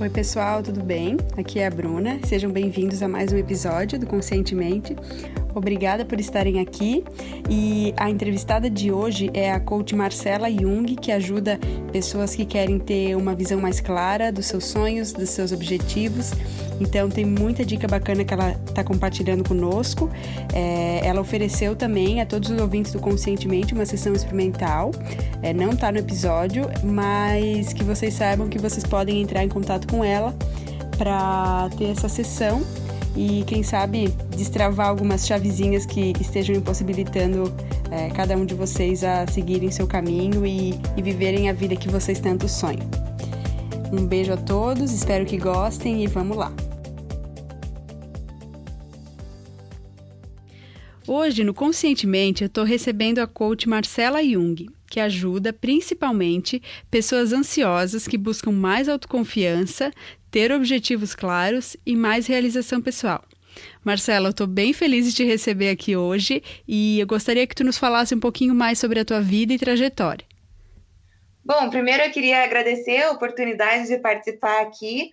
Oi, pessoal, tudo bem? Aqui é a Bruna. Sejam bem-vindos a mais um episódio do Conscientemente. Obrigada por estarem aqui. E a entrevistada de hoje é a coach Marcela Jung, que ajuda pessoas que querem ter uma visão mais clara dos seus sonhos, dos seus objetivos. Então, tem muita dica bacana que ela está compartilhando conosco. É, ela ofereceu também a todos os ouvintes do Conscientemente uma sessão experimental. É, não está no episódio, mas que vocês saibam que vocês podem entrar em contato com ela para ter essa sessão e, quem sabe, destravar algumas chavezinhas que estejam impossibilitando é, cada um de vocês a seguirem seu caminho e, e viverem a vida que vocês tanto sonham. Um beijo a todos, espero que gostem e vamos lá! Hoje, no Conscientemente, eu estou recebendo a coach Marcela Jung, que ajuda principalmente pessoas ansiosas que buscam mais autoconfiança, ter objetivos claros e mais realização pessoal. Marcela, eu estou bem feliz de te receber aqui hoje e eu gostaria que tu nos falasse um pouquinho mais sobre a tua vida e trajetória. Bom, primeiro eu queria agradecer a oportunidade de participar aqui.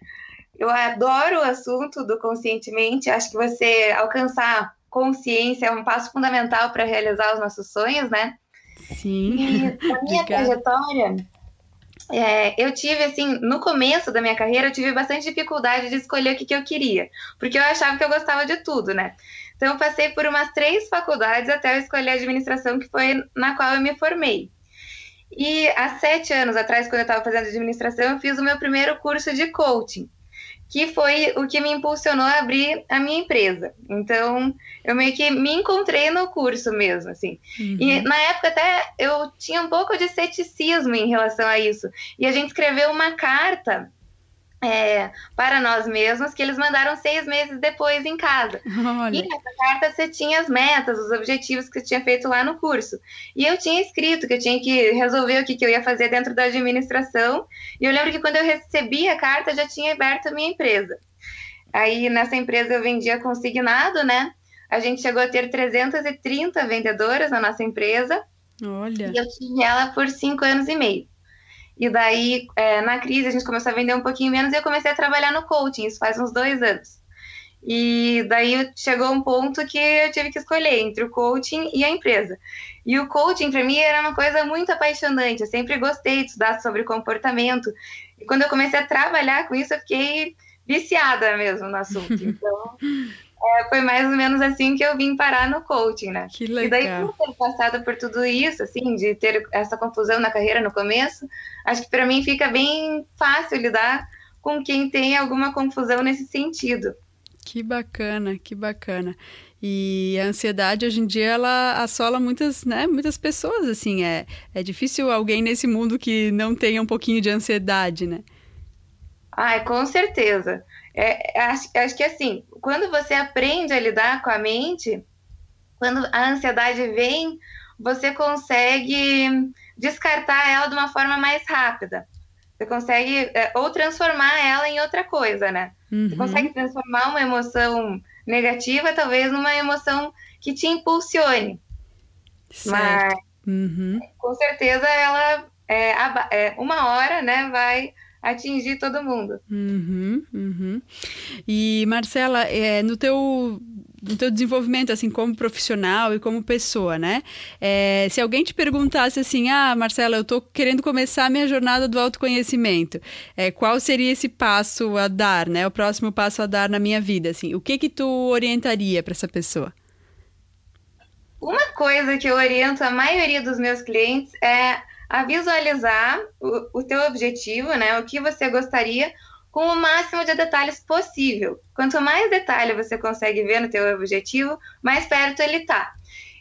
Eu adoro o assunto do conscientemente. Acho que você alcançar consciência é um passo fundamental para realizar os nossos sonhos, né? Sim. E a minha trajetória, é, eu tive, assim, no começo da minha carreira, eu tive bastante dificuldade de escolher o que, que eu queria, porque eu achava que eu gostava de tudo, né? Então, eu passei por umas três faculdades até eu escolher a administração, que foi na qual eu me formei. E há sete anos atrás, quando eu estava fazendo administração, eu fiz o meu primeiro curso de coaching que foi o que me impulsionou a abrir a minha empresa. Então, eu meio que me encontrei no curso mesmo, assim. Uhum. E na época até eu tinha um pouco de ceticismo em relação a isso. E a gente escreveu uma carta é, para nós mesmos, que eles mandaram seis meses depois em casa. Olha. E nessa carta você tinha as metas, os objetivos que você tinha feito lá no curso. E eu tinha escrito que eu tinha que resolver o que, que eu ia fazer dentro da administração. E eu lembro que quando eu recebi a carta, já tinha aberto a minha empresa. Aí nessa empresa eu vendia consignado, né? A gente chegou a ter 330 vendedoras na nossa empresa. Olha. E eu tinha ela por cinco anos e meio. E daí, é, na crise, a gente começou a vender um pouquinho menos e eu comecei a trabalhar no coaching, isso faz uns dois anos. E daí chegou um ponto que eu tive que escolher entre o coaching e a empresa. E o coaching, para mim, era uma coisa muito apaixonante. Eu sempre gostei de estudar sobre comportamento. E quando eu comecei a trabalhar com isso, eu fiquei viciada mesmo no assunto. Então, é, foi mais ou menos assim que eu vim parar no coaching, né? Que legal. E daí, por ter passado por tudo isso, assim, de ter essa confusão na carreira no começo, acho que para mim fica bem fácil lidar com quem tem alguma confusão nesse sentido. Que bacana, que bacana. E a ansiedade hoje em dia ela assola muitas, né, muitas pessoas assim, é, é difícil alguém nesse mundo que não tenha um pouquinho de ansiedade, né? Ai, com certeza. É, acho, acho que assim, quando você aprende a lidar com a mente, quando a ansiedade vem, você consegue descartar ela de uma forma mais rápida. Você consegue é, ou transformar ela em outra coisa, né? Uhum. Você consegue transformar uma emoção negativa, talvez, numa emoção que te impulsione. Certo. Mas, uhum. com certeza, ela, é, é, uma hora, né, vai atingir todo mundo. Uhum, uhum. E Marcela, é, no teu no teu desenvolvimento assim como profissional e como pessoa, né? É, se alguém te perguntasse assim, ah, Marcela, eu estou querendo começar a minha jornada do autoconhecimento, é, qual seria esse passo a dar, né? O próximo passo a dar na minha vida, assim, o que que tu orientaria para essa pessoa? Uma coisa que eu oriento a maioria dos meus clientes é a visualizar o, o teu objetivo, né? O que você gostaria com o máximo de detalhes possível. Quanto mais detalhe você consegue ver no teu objetivo, mais perto ele está.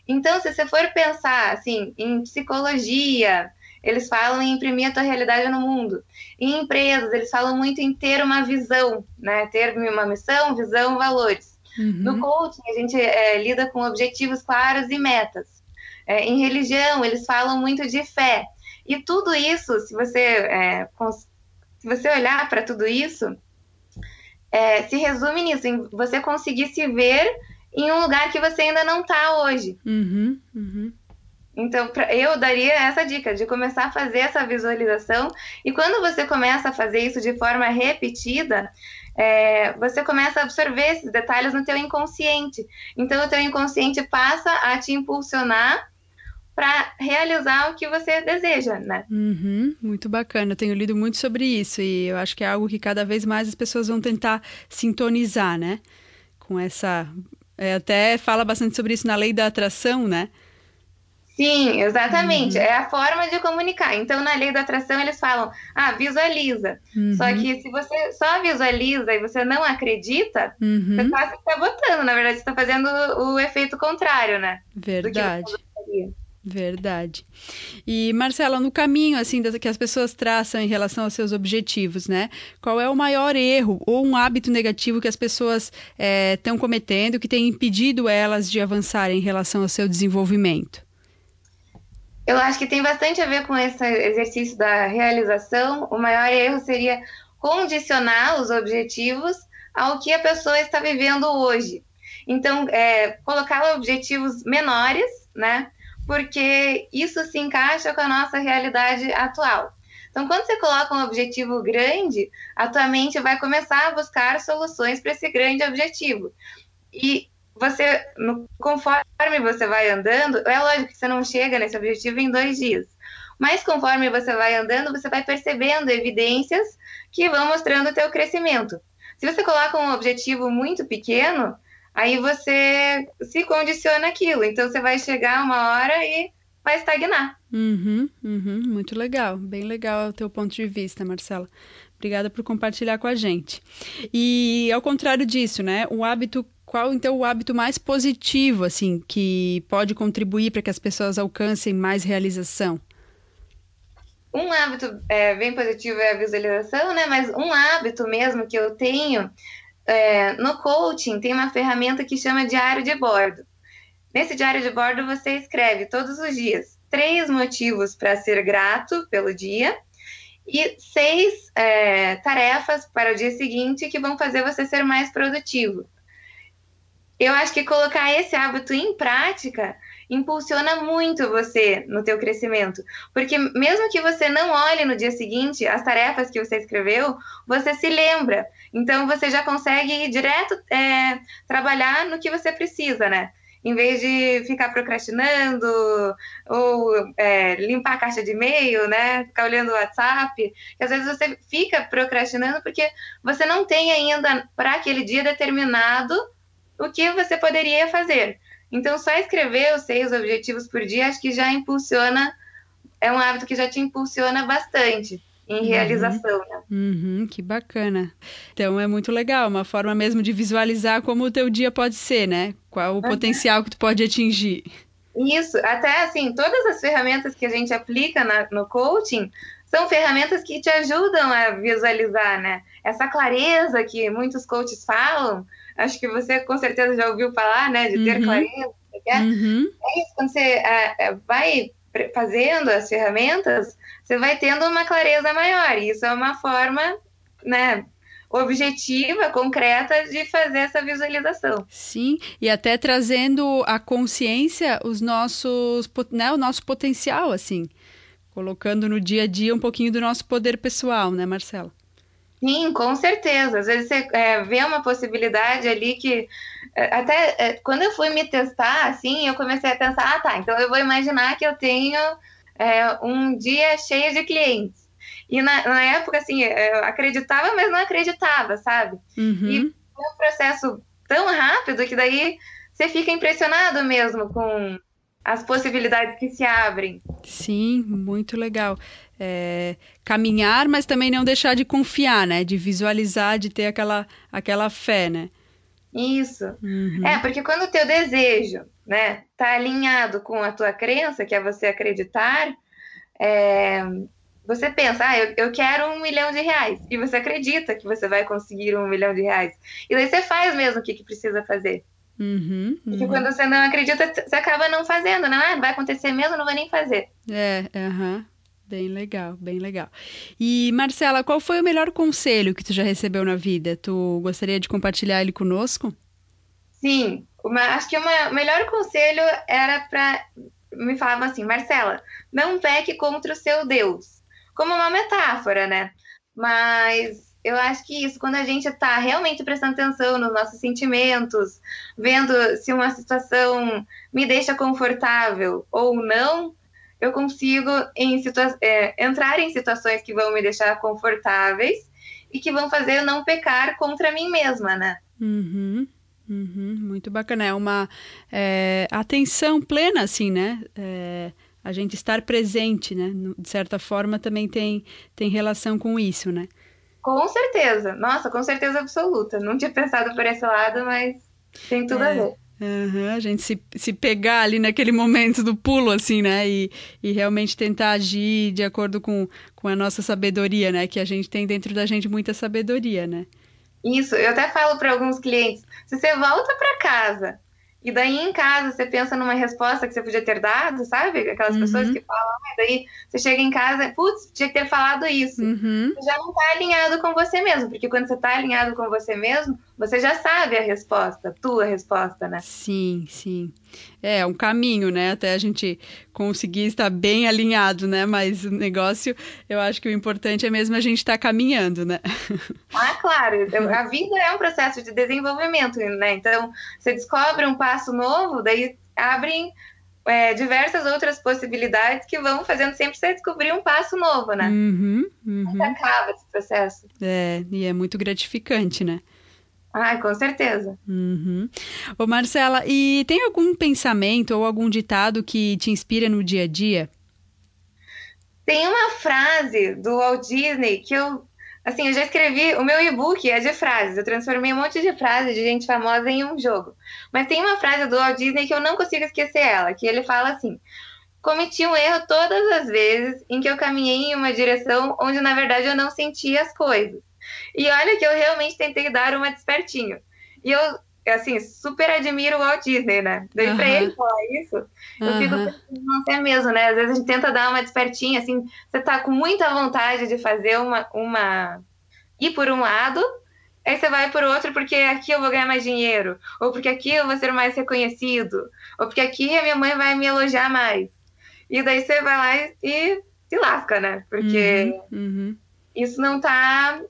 Então, se você for pensar assim em psicologia, eles falam em imprimir a tua realidade no mundo. Em empresas, eles falam muito em ter uma visão, né? Ter uma missão, visão, valores. Uhum. No coaching, a gente é, lida com objetivos claros e metas. É, em religião, eles falam muito de fé. E tudo isso, se você, é, se você olhar para tudo isso, é, se resume nisso, em você conseguir se ver em um lugar que você ainda não está hoje. Uhum, uhum. Então, pra, eu daria essa dica de começar a fazer essa visualização. E quando você começa a fazer isso de forma repetida, é, você começa a absorver esses detalhes no teu inconsciente. Então, o teu inconsciente passa a te impulsionar para realizar o que você deseja, né? Uhum, muito bacana. Eu tenho lido muito sobre isso e eu acho que é algo que cada vez mais as pessoas vão tentar sintonizar, né? Com essa. É, até fala bastante sobre isso na lei da atração, né? Sim, exatamente. Uhum. É a forma de comunicar. Então, na lei da atração, eles falam, ah, visualiza. Uhum. Só que se você só visualiza e você não acredita, uhum. você quase está botando. Na verdade, você está fazendo o efeito contrário, né? Verdade. Verdade. E Marcela, no caminho assim que as pessoas traçam em relação aos seus objetivos, né? Qual é o maior erro ou um hábito negativo que as pessoas estão é, cometendo que tem impedido elas de avançar em relação ao seu desenvolvimento? Eu acho que tem bastante a ver com esse exercício da realização. O maior erro seria condicionar os objetivos ao que a pessoa está vivendo hoje. Então, é, colocar objetivos menores, né? Porque isso se encaixa com a nossa realidade atual. Então, quando você coloca um objetivo grande, a tua mente vai começar a buscar soluções para esse grande objetivo. E você, conforme você vai andando, é lógico que você não chega nesse objetivo em dois dias. Mas conforme você vai andando, você vai percebendo evidências que vão mostrando o teu crescimento. Se você coloca um objetivo muito pequeno, aí você se condiciona aquilo. Então você vai chegar uma hora e vai estagnar. Uhum, uhum, muito legal, bem legal o teu ponto de vista, Marcela. Obrigada por compartilhar com a gente. E ao contrário disso, né? O hábito, qual então o hábito mais positivo, assim, que pode contribuir para que as pessoas alcancem mais realização? Um hábito é, bem positivo é a visualização, né? Mas um hábito mesmo que eu tenho é, no coaching tem uma ferramenta que chama diário de bordo. Nesse diário de bordo você escreve todos os dias três motivos para ser grato pelo dia e seis é, tarefas para o dia seguinte que vão fazer você ser mais produtivo. Eu acho que colocar esse hábito em prática impulsiona muito você no teu crescimento, porque mesmo que você não olhe no dia seguinte as tarefas que você escreveu, você se lembra. Então você já consegue ir direto é, trabalhar no que você precisa, né? Em vez de ficar procrastinando ou é, limpar a caixa de e-mail, né? Ficar olhando o WhatsApp, que às vezes você fica procrastinando porque você não tem ainda para aquele dia determinado o que você poderia fazer. Então, só escrever os seis objetivos por dia, acho que já impulsiona, é um hábito que já te impulsiona bastante em uhum. realização, né? Uhum, que bacana. Então é muito legal, uma forma mesmo de visualizar como o teu dia pode ser, né? Qual o uhum. potencial que tu pode atingir. Isso, até assim, todas as ferramentas que a gente aplica na, no coaching são ferramentas que te ajudam a visualizar, né? Essa clareza que muitos coaches falam, acho que você com certeza já ouviu falar, né? De ter uhum. clareza. Uhum. É isso, quando você é, vai fazendo as ferramentas, você vai tendo uma clareza maior. E isso é uma forma, né? objetiva, concreta de fazer essa visualização. Sim, e até trazendo à consciência os nossos, né, o nosso potencial, assim, colocando no dia a dia um pouquinho do nosso poder pessoal, né, Marcela? Sim, com certeza. Às vezes você é, vê uma possibilidade ali que é, até é, quando eu fui me testar, assim, eu comecei a pensar, ah, tá, então eu vou imaginar que eu tenho é, um dia cheio de clientes. E na, na, época, assim, eu acreditava, mas não acreditava, sabe? Uhum. E foi um processo tão rápido que daí você fica impressionado mesmo com as possibilidades que se abrem. Sim, muito legal. É, caminhar, mas também não deixar de confiar, né? De visualizar, de ter aquela, aquela fé, né? Isso. Uhum. É, porque quando o teu desejo, né, tá alinhado com a tua crença, que é você acreditar, é, você pensa, ah, eu, eu, quero um milhão de reais. E você acredita que você vai conseguir um milhão de reais. E daí você faz mesmo o que, que precisa fazer. Uhum, uhum. Porque quando você não acredita, você acaba não fazendo, não é? Vai acontecer mesmo, não vai nem fazer. É, aham. Uhum. Bem legal, bem legal. E Marcela, qual foi o melhor conselho que tu já recebeu na vida? Tu gostaria de compartilhar ele conosco? Sim, uma, acho que o melhor conselho era para me falavam assim, Marcela, não peque contra o seu Deus. Como uma metáfora, né? Mas eu acho que isso, quando a gente está realmente prestando atenção nos nossos sentimentos, vendo se uma situação me deixa confortável ou não, eu consigo em é, entrar em situações que vão me deixar confortáveis e que vão fazer eu não pecar contra mim mesma, né? Uhum, uhum, muito bacana. É uma é, atenção plena, assim, né? É, a gente estar presente, né? De certa forma também tem, tem relação com isso, né? Com certeza. Nossa, com certeza absoluta. Não tinha pensado por esse lado, mas tem tudo é. a ver. Uhum, a gente se, se pegar ali naquele momento do pulo, assim, né? E, e realmente tentar agir de acordo com, com a nossa sabedoria, né? Que a gente tem dentro da gente muita sabedoria, né? Isso, eu até falo para alguns clientes: se você volta para casa e daí em casa você pensa numa resposta que você podia ter dado, sabe? Aquelas uhum. pessoas que falam, ah, daí você chega em casa, putz, tinha que ter falado isso. Uhum. Você já não está alinhado com você mesmo, porque quando você está alinhado com você mesmo, você já sabe a resposta, a tua resposta, né? Sim, sim. É, um caminho, né? Até a gente conseguir estar bem alinhado, né? Mas o negócio, eu acho que o importante é mesmo a gente estar caminhando, né? Ah, claro. A vida é um processo de desenvolvimento, né? Então, você descobre um passo novo, daí abrem é, diversas outras possibilidades que vão fazendo sempre você descobrir um passo novo, né? Uhum, uhum. acaba esse processo. É, e é muito gratificante, né? Ah, com certeza. Uhum. Ô Marcela, e tem algum pensamento ou algum ditado que te inspira no dia a dia? Tem uma frase do Walt Disney que eu, assim, eu já escrevi, o meu e-book é de frases, eu transformei um monte de frases de gente famosa em um jogo. Mas tem uma frase do Walt Disney que eu não consigo esquecer ela, que ele fala assim: Cometi um erro todas as vezes em que eu caminhei em uma direção onde na verdade eu não sentia as coisas. E olha que eu realmente tentei dar uma despertinho. E eu, assim, super admiro o Walt Disney, né? Daí uhum. pra ele falar isso, eu uhum. fico pensando, não é mesmo, né? Às vezes a gente tenta dar uma despertinha, assim, você tá com muita vontade de fazer uma. uma... ir por um lado, aí você vai por outro porque aqui eu vou ganhar mais dinheiro, ou porque aqui eu vou ser mais reconhecido, ou porque aqui a minha mãe vai me elogiar mais. E daí você vai lá e, e se lasca, né? Porque uhum, uhum. isso não tá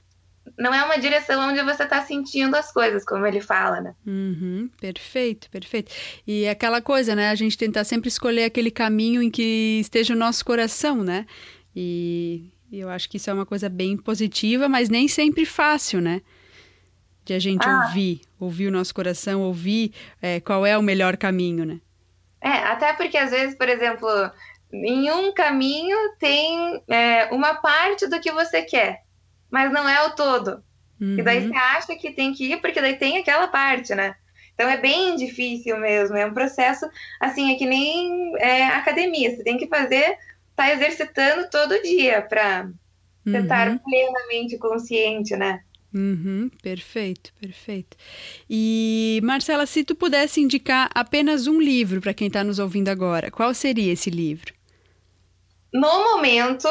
não é uma direção onde você está sentindo as coisas, como ele fala, né? Uhum, perfeito, perfeito. E é aquela coisa, né? A gente tentar sempre escolher aquele caminho em que esteja o nosso coração, né? E eu acho que isso é uma coisa bem positiva, mas nem sempre fácil, né? De a gente ah. ouvir, ouvir o nosso coração, ouvir é, qual é o melhor caminho, né? É, até porque às vezes, por exemplo, em um caminho tem é, uma parte do que você quer mas não é o todo. Uhum. E daí uhum. você acha que tem que ir, porque daí tem aquela parte, né? Então é bem difícil mesmo, é um processo, assim, é que nem é, academia, você tem que fazer, tá exercitando todo dia para uhum. estar plenamente consciente, né? Uhum, perfeito, perfeito. E Marcela, se tu pudesse indicar apenas um livro para quem está nos ouvindo agora, qual seria esse livro? No momento,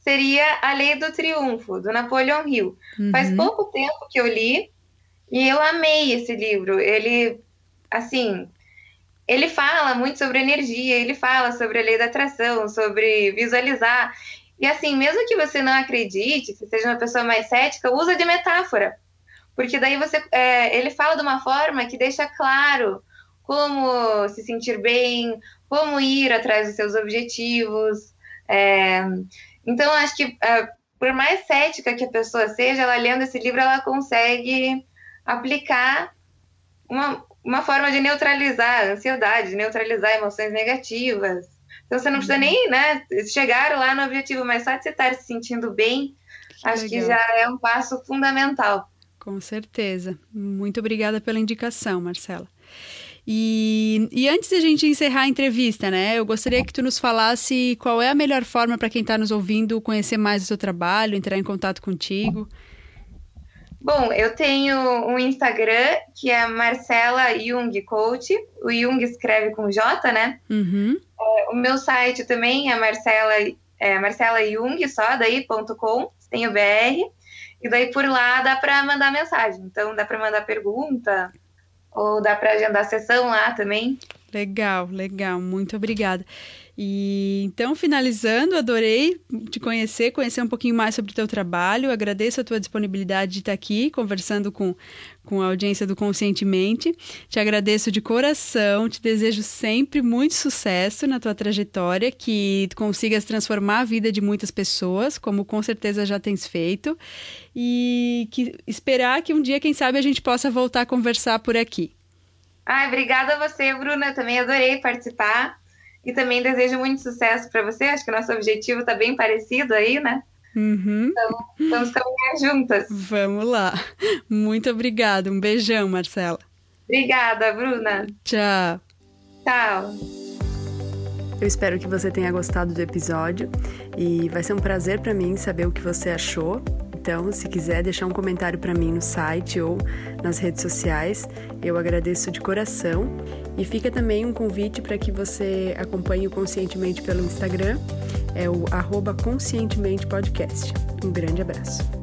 seria A Lei do Triunfo, do Napoleon Hill. Uhum. Faz pouco tempo que eu li e eu amei esse livro. Ele, assim, ele fala muito sobre energia, ele fala sobre a lei da atração, sobre visualizar. E assim, mesmo que você não acredite, que seja uma pessoa mais cética, usa de metáfora. Porque daí você. É, ele fala de uma forma que deixa claro como se sentir bem, como ir atrás dos seus objetivos. É, então, acho que uh, por mais cética que a pessoa seja, ela lendo esse livro, ela consegue aplicar uma, uma forma de neutralizar a ansiedade, de neutralizar emoções negativas. Então, você não precisa uhum. nem né, chegar lá no objetivo, mas só de você estar se sentindo bem, que acho legal. que já é um passo fundamental. Com certeza. Muito obrigada pela indicação, Marcela. E, e antes de a gente encerrar a entrevista, né, eu gostaria que tu nos falasse qual é a melhor forma para quem está nos ouvindo conhecer mais o seu trabalho, entrar em contato contigo. Bom, eu tenho um Instagram que é Marcela Jung Coach. O Jung escreve com J, né? Uhum. É, o meu site também é Marcela, é Marcela Jung, só daí.com, tem o BR. E daí por lá dá para mandar mensagem. Então dá para mandar pergunta, ou dá para agendar sessão lá também. Legal, legal, muito obrigada. E então, finalizando, adorei te conhecer, conhecer um pouquinho mais sobre o teu trabalho. Agradeço a tua disponibilidade de estar aqui conversando com, com a audiência do Conscientemente. Te agradeço de coração, te desejo sempre muito sucesso na tua trajetória, que consigas transformar a vida de muitas pessoas, como com certeza já tens feito, e que esperar que um dia, quem sabe, a gente possa voltar a conversar por aqui. Ai, obrigada a você, Bruna. Também adorei participar. E também desejo muito sucesso para você. Acho que o nosso objetivo está bem parecido aí, né? Uhum. Então, vamos caminhar juntas. Vamos lá. Muito obrigada. Um beijão, Marcela. Obrigada, Bruna. Tchau. Tchau. Eu espero que você tenha gostado do episódio e vai ser um prazer para mim saber o que você achou. Então, se quiser deixar um comentário para mim no site ou nas redes sociais, eu agradeço de coração. E fica também um convite para que você acompanhe o Conscientemente pelo Instagram, é o arroba Conscientemente Podcast. Um grande abraço.